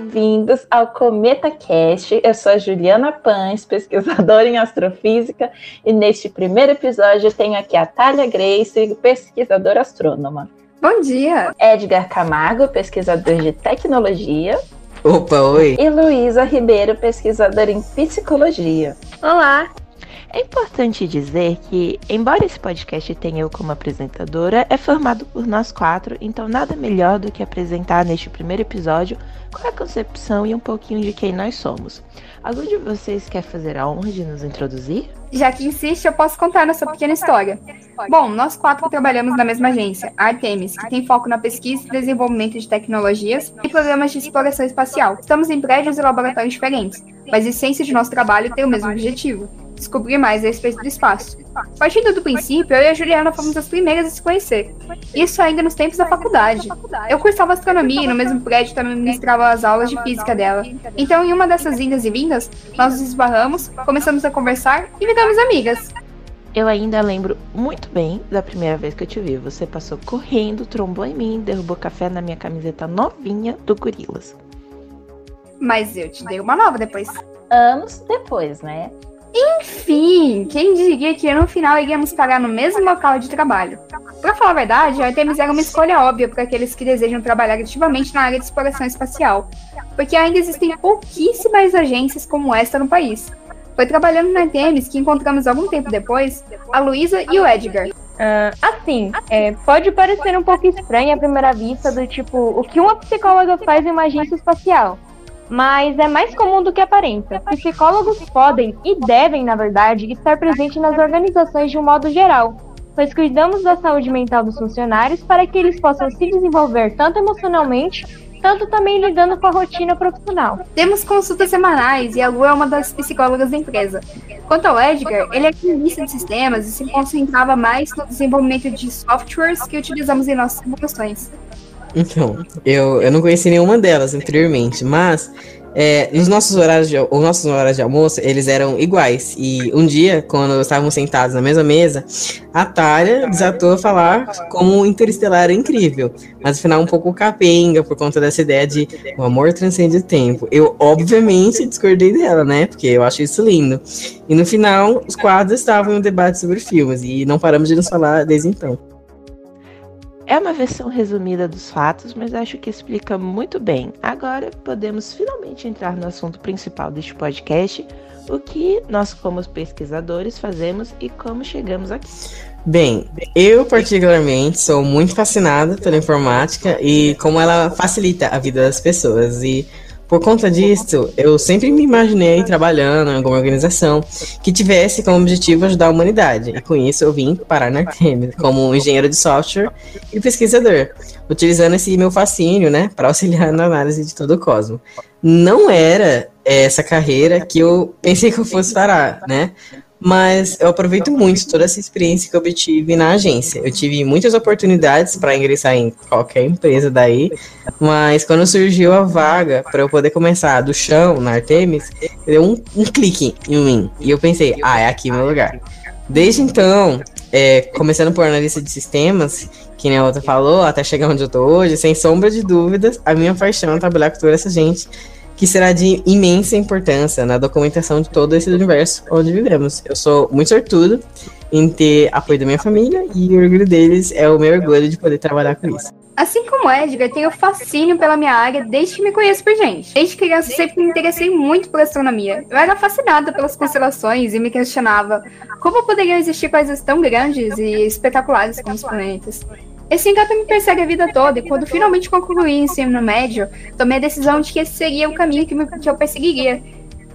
bem-vindos ao Cometa Cast. Eu sou a Juliana Pães, pesquisadora em astrofísica, e neste primeiro episódio tenho aqui a Thalia Grace, pesquisadora astrônoma. Bom dia! Edgar Camargo, pesquisador de tecnologia. Opa, oi! E Luísa Ribeiro, pesquisadora em psicologia. Olá! É importante dizer que, embora esse podcast tenha eu como apresentadora, é formado por nós quatro, então nada melhor do que apresentar neste primeiro episódio qual é a concepção e um pouquinho de quem nós somos. Algum de vocês quer fazer a honra de nos introduzir? Já que insiste, eu posso contar nossa pequena história. Bom, nós quatro trabalhamos na mesma agência, a Artemis, que tem foco na pesquisa e desenvolvimento de tecnologias e programas de exploração espacial. Estamos em prédios e laboratórios diferentes, mas a essência de nosso trabalho tem o mesmo objetivo descobrir mais a respeito do espaço. Partindo do princípio, eu e a Juliana fomos as primeiras a se conhecer. Isso ainda nos tempos da faculdade. Eu cursava astronomia e no mesmo prédio também ministrava as aulas de física dela. Então, em uma dessas indas e vindas, nós nos esbarramos, começamos a conversar e viramos amigas. Eu ainda lembro muito bem da primeira vez que eu te vi. Você passou correndo, trombou em mim, derrubou café na minha camiseta novinha do Gorilas. Mas eu te dei uma nova depois. Anos depois, né? Enfim, quem diria que no final iríamos parar no mesmo local de trabalho? Para falar a verdade, a Artemis era uma escolha óbvia para aqueles que desejam trabalhar ativamente na área de exploração espacial, porque ainda existem pouquíssimas agências como esta no país. Foi trabalhando na Artemis que encontramos algum tempo depois a Luísa e o Edgar. Uh, assim, é, pode parecer um pouco estranho à primeira vista, do tipo, o que uma psicóloga faz em uma agência espacial? Mas é mais comum do que aparenta. Psicólogos podem e devem, na verdade, estar presentes nas organizações de um modo geral, pois cuidamos da saúde mental dos funcionários para que eles possam se desenvolver tanto emocionalmente tanto também lidando com a rotina profissional. Temos consultas semanais e a Lu é uma das psicólogas da empresa. Quanto ao Edgar, ele é cronista de sistemas e se concentrava mais no desenvolvimento de softwares que utilizamos em nossas simulações. Então, eu, eu não conheci nenhuma delas anteriormente, mas é, nos nossos horários de, os nossos horários de almoço, eles eram iguais. E um dia, quando estávamos sentados na mesma mesa, a Tália desatou a falar como o Interestelar incrível. Mas afinal, um pouco capenga por conta dessa ideia de o amor transcende o tempo. Eu, obviamente, discordei dela, né? Porque eu acho isso lindo. E no final, os quadros estavam em um debate sobre filmes. E não paramos de nos falar desde então. É uma versão resumida dos fatos, mas acho que explica muito bem. Agora podemos finalmente entrar no assunto principal deste podcast, o que nós, como pesquisadores, fazemos e como chegamos aqui. Bem, eu particularmente sou muito fascinada pela informática e como ela facilita a vida das pessoas. E por conta disso, eu sempre me imaginei trabalhando em alguma organização que tivesse como objetivo ajudar a humanidade. E com isso eu vim parar na Artemis como engenheiro de software e pesquisador, utilizando esse meu fascínio, né, para auxiliar na análise de todo o cosmos. Não era essa carreira que eu pensei que eu fosse parar, né? Mas eu aproveito muito toda essa experiência que eu obtive na agência. Eu tive muitas oportunidades para ingressar em qualquer empresa daí, mas quando surgiu a vaga para eu poder começar do chão na Artemis, deu um, um clique em mim e eu pensei, ah, é aqui meu lugar. Desde então, é, começando por analista de sistemas, que nem a outra falou, até chegar onde eu tô hoje, sem sombra de dúvidas, a minha paixão é trabalhar com toda essa gente que será de imensa importância na documentação de todo esse universo onde vivemos. Eu sou muito sortudo em ter apoio da minha família e o orgulho deles é o meu orgulho de poder trabalhar com isso. Assim como Edgar, tenho fascínio pela minha área desde que me conheço por gente. Desde criança sempre me interessei muito por astronomia. Eu era fascinada pelas constelações e me questionava como poderiam existir coisas tão grandes e espetaculares como os planetas. Esse encanto me persegue a vida toda, e quando finalmente concluí o ensino médio, tomei a decisão de que esse seria o caminho que, me, que eu perseguiria.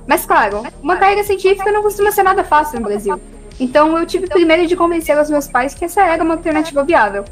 Mas claro, uma carreira científica não costuma ser nada fácil no Brasil. Então eu tive primeiro de convencer os meus pais que essa era uma alternativa viável.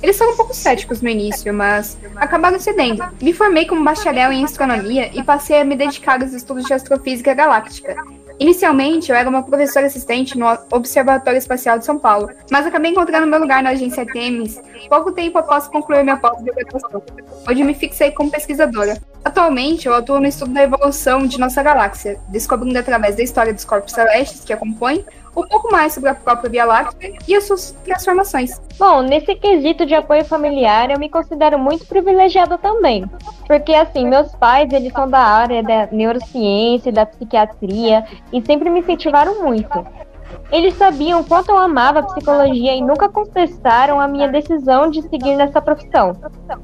Eles foram um pouco céticos no início, mas acabaram cedendo. Me formei como bacharel em astronomia e passei a me dedicar aos estudos de astrofísica galáctica. Inicialmente, eu era uma professora assistente no Observatório Espacial de São Paulo, mas acabei encontrando meu lugar na agência Temis pouco tempo após concluir minha pós-graduação, onde me fixei como pesquisadora. Atualmente, eu atuo no estudo da evolução de nossa galáxia, descobrindo através da história dos corpos celestes que a compõem um pouco mais sobre a própria Via Láctea e as suas transformações. Bom, nesse quesito de apoio familiar, eu me considero muito privilegiado também. Porque, assim, meus pais, eles são da área da neurociência da psiquiatria e sempre me incentivaram muito. Eles sabiam quanto eu amava a psicologia e nunca contestaram a minha decisão de seguir nessa profissão.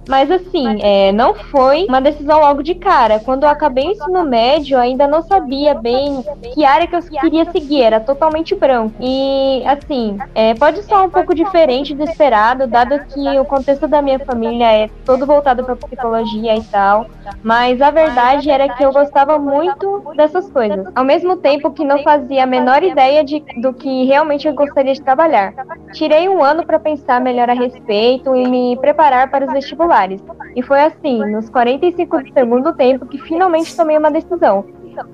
Mas assim, é, não foi uma decisão logo de cara. Quando eu acabei o ensino médio, ainda não sabia bem que área que eu queria seguir, era totalmente branco. E assim, é, pode soar um pouco diferente do esperado, dado que o contexto da minha família é todo voltado para psicologia e tal. Mas a verdade era que eu gostava muito dessas coisas. Ao mesmo tempo que não fazia a menor ideia de, do que realmente eu gostaria de trabalhar. Tirei um ano para pensar melhor a respeito e me preparar para os vestibulares. E foi assim, nos 45 do segundo tempo, que finalmente tomei uma decisão.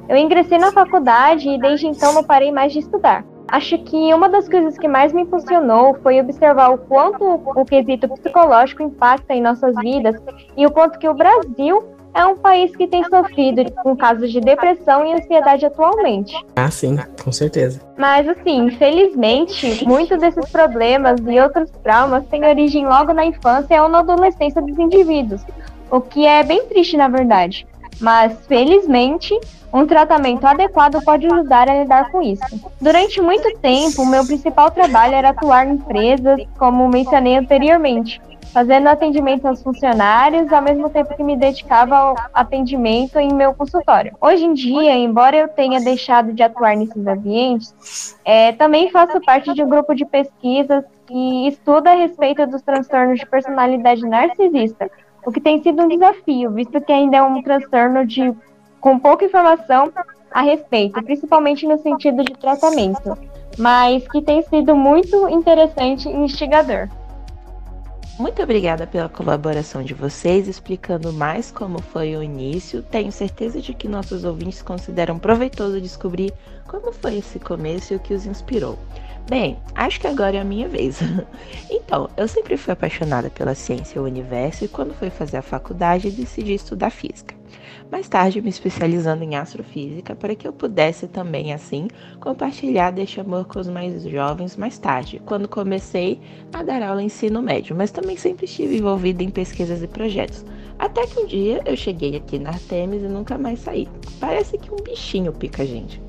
Eu ingressei na faculdade e desde então não parei mais de estudar. Acho que uma das coisas que mais me impulsionou foi observar o quanto o quesito psicológico impacta em nossas vidas e o quanto que o Brasil é um país que tem sofrido com casos de depressão e ansiedade atualmente. Ah, sim, com certeza. Mas, assim, infelizmente, muitos desses problemas e outros traumas têm origem logo na infância ou na adolescência dos indivíduos, o que é bem triste, na verdade. Mas, felizmente, um tratamento adequado pode ajudar a lidar com isso. Durante muito tempo, o meu principal trabalho era atuar em empresas, como mencionei anteriormente, fazendo atendimento aos funcionários, ao mesmo tempo que me dedicava ao atendimento em meu consultório. Hoje em dia, embora eu tenha deixado de atuar nesses ambientes, é, também faço parte de um grupo de pesquisas que estuda a respeito dos transtornos de personalidade narcisista, o que tem sido um desafio, visto que ainda é um transtorno de com pouca informação a respeito, principalmente no sentido de tratamento, mas que tem sido muito interessante e instigador. Muito obrigada pela colaboração de vocês, explicando mais como foi o início. Tenho certeza de que nossos ouvintes consideram proveitoso descobrir como foi esse começo e o que os inspirou. Bem, acho que agora é a minha vez. então, eu sempre fui apaixonada pela ciência e o universo e quando fui fazer a faculdade decidi estudar física mais tarde me especializando em astrofísica para que eu pudesse também, assim, compartilhar deste amor com os mais jovens mais tarde, quando comecei a dar aula em ensino médio, mas também sempre estive envolvida em pesquisas e projetos. Até que um dia eu cheguei aqui na Artemis e nunca mais saí. Parece que um bichinho pica a gente.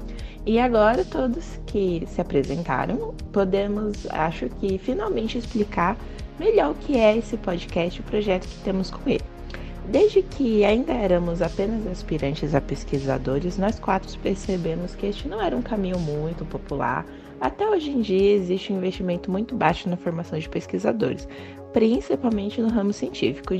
E agora todos que se apresentaram, podemos, acho que finalmente explicar melhor o que é esse podcast e o projeto que temos com ele. Desde que ainda éramos apenas aspirantes a pesquisadores, nós quatro percebemos que este não era um caminho muito popular. Até hoje em dia existe um investimento muito baixo na formação de pesquisadores, principalmente no ramo científico,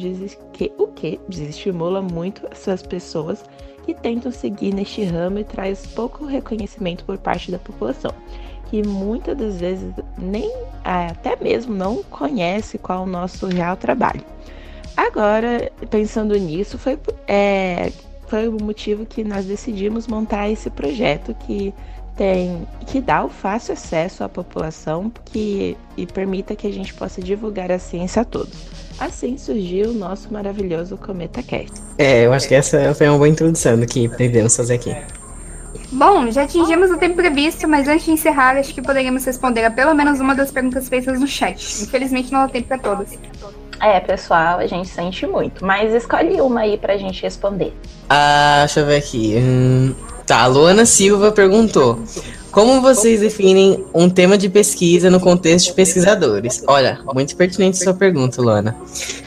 que, o que desestimula muito essas pessoas que tentam seguir neste ramo e traz pouco reconhecimento por parte da população, que muitas das vezes nem até mesmo não conhece qual é o nosso real trabalho. Agora, pensando nisso, foi, é, foi o motivo que nós decidimos montar esse projeto que tem que dá o fácil acesso à população que, e permita que a gente possa divulgar a ciência a todos. Assim surgiu o nosso maravilhoso Cometa Cast. É, eu acho que essa foi uma boa introdução do que pretendemos fazer aqui. Bom, já atingimos o tempo previsto, mas antes de encerrar, acho que poderíamos responder a pelo menos uma das perguntas feitas no chat. Infelizmente não dá tempo para todas. É, pessoal, a gente sente muito. Mas escolhe uma aí pra gente responder. Ah, deixa eu ver aqui. Hum, tá, a Luana Silva perguntou: Como vocês definem um tema de pesquisa no contexto de pesquisadores? Olha, muito pertinente sua pergunta, Luana.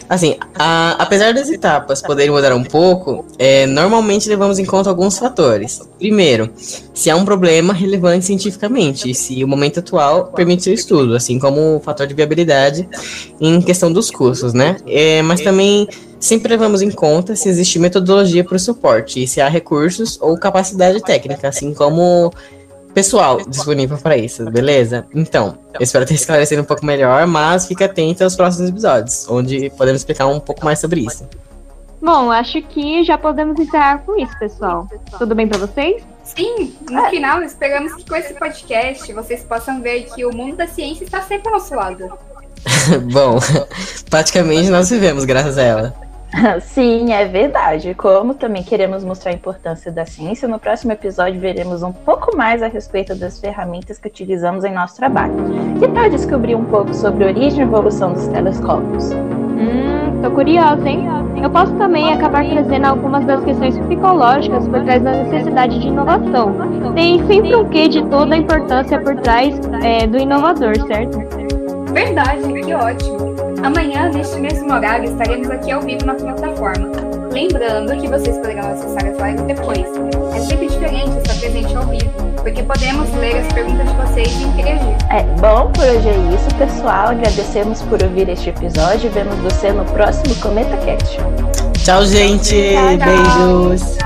Assim, a, apesar das etapas poderem mudar um pouco, é, normalmente levamos em conta alguns fatores. Primeiro, se há um problema relevante cientificamente e se o momento atual permite seu estudo, assim como o fator de viabilidade em questão dos custos, né? É, mas também sempre levamos em conta se existe metodologia para o suporte e se há recursos ou capacidade técnica, assim como pessoal disponível para isso, beleza? Então, eu espero ter esclarecido um pouco melhor, mas fique atento aos próximos episódios, onde podemos explicar um pouco mais sobre isso. Bom, acho que já podemos encerrar com isso, pessoal. Tudo bem para vocês? Sim, no final, esperamos que com esse podcast vocês possam ver que o mundo da ciência está sempre ao nosso lado. Bom, praticamente nós vivemos graças a ela. Sim, é verdade. Como também queremos mostrar a importância da ciência, no próximo episódio veremos um pouco mais a respeito das ferramentas que utilizamos em nosso trabalho. Que tal descobrir um pouco sobre a origem e evolução dos telescópios? Hum, tô curiosa, hein? Eu posso também acabar trazendo algumas das questões psicológicas por trás da necessidade de inovação. Tem sempre um quê de toda a importância por trás é, do inovador, certo? Verdade, que ótimo! Amanhã, neste mesmo horário, estaremos aqui ao vivo na plataforma. Lembrando que vocês poderão acessar as lives depois. É sempre diferente estar presente ao vivo, porque podemos ler as perguntas de vocês e interagir. É, bom, por hoje é isso, pessoal. Agradecemos por ouvir este episódio e vemos você no próximo Cometa Cast. Tchau, gente. Tchau, tchau. Beijos.